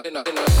in a, in.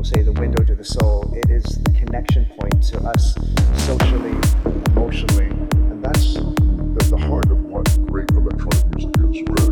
People say the window to the soul. It is the connection point to us socially, emotionally, and that's At the heart of what great electronic music is, or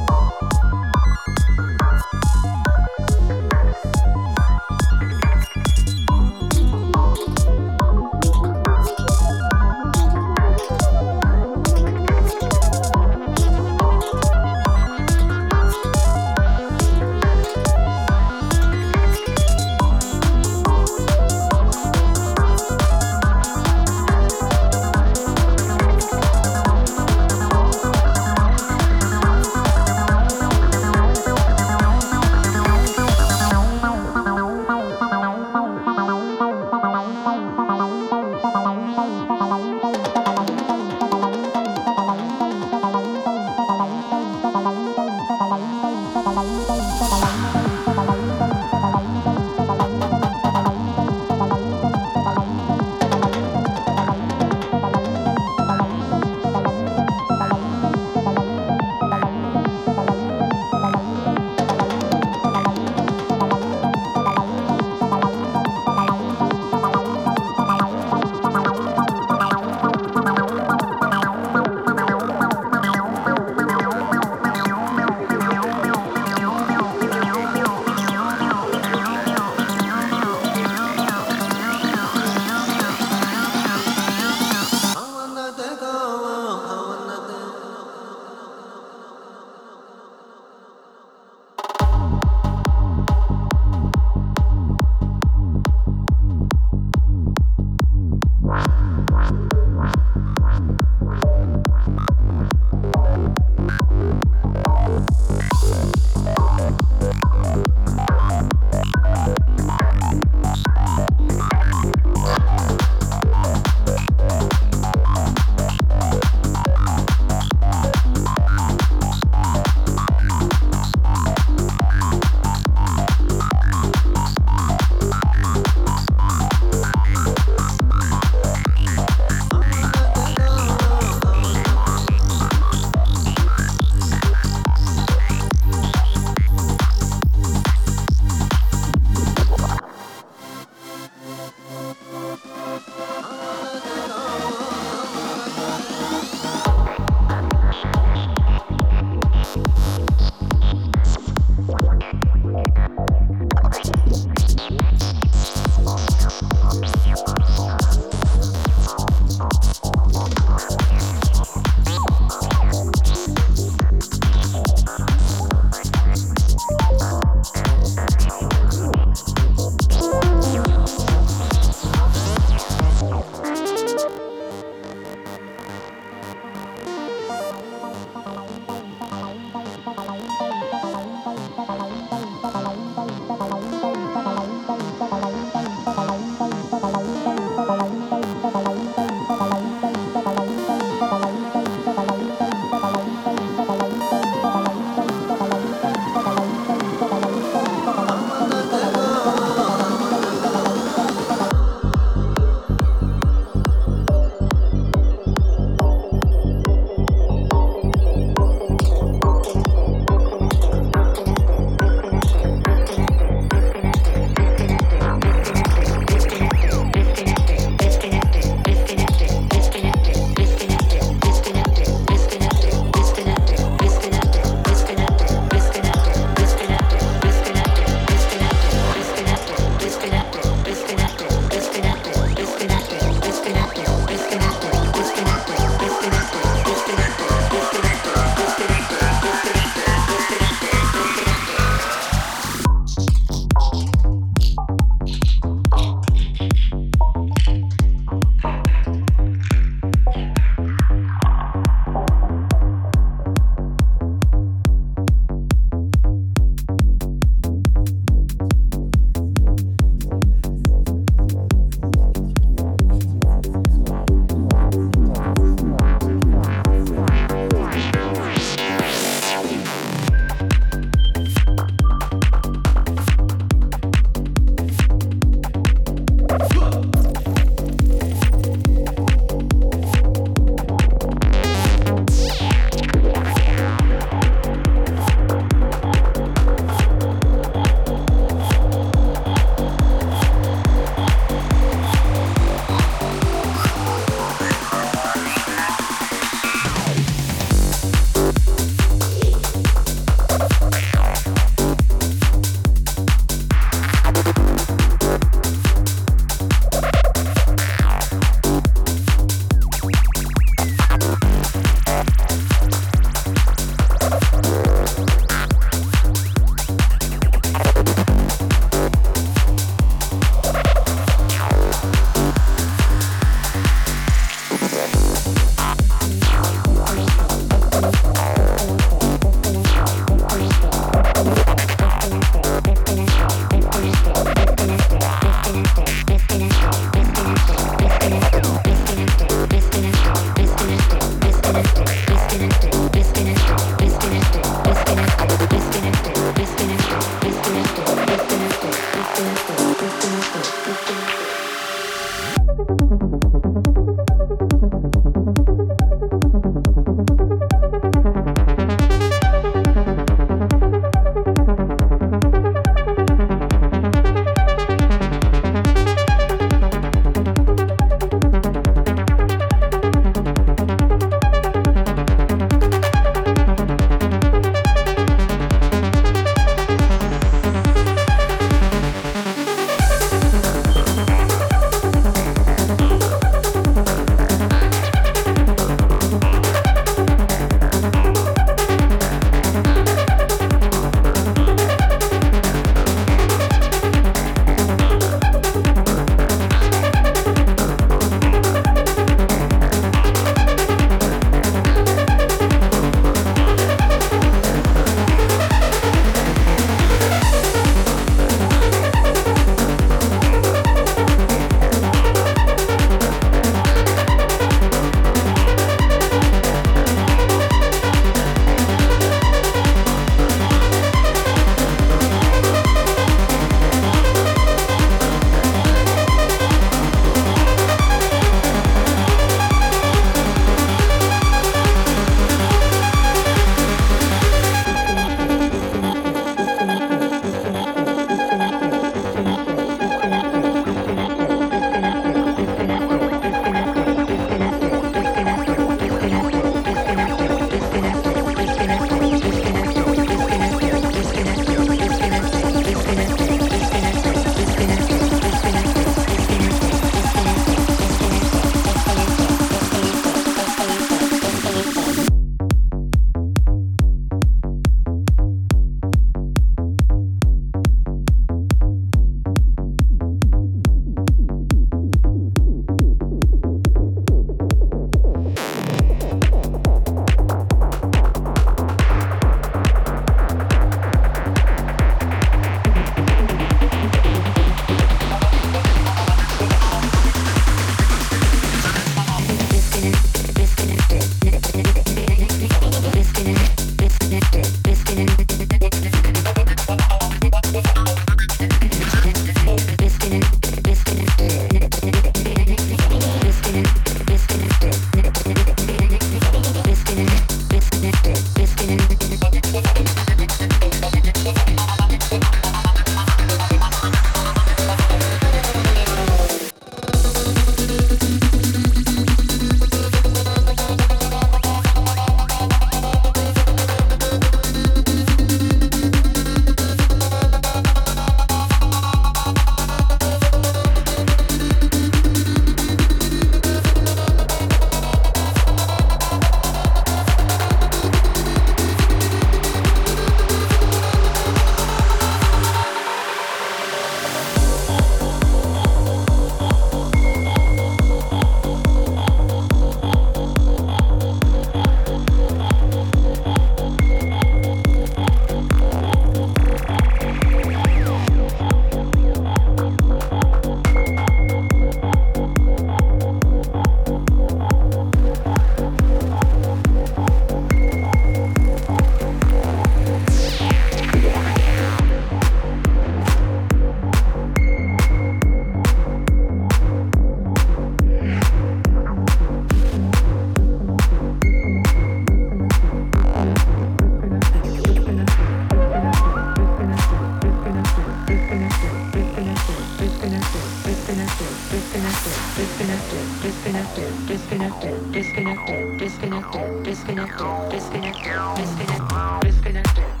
disconnected, disconnected, disconnected, disconnected, disconnected, disconnected, disconnected, disconnected, disconnected, disconnected, disconnected, disconnected.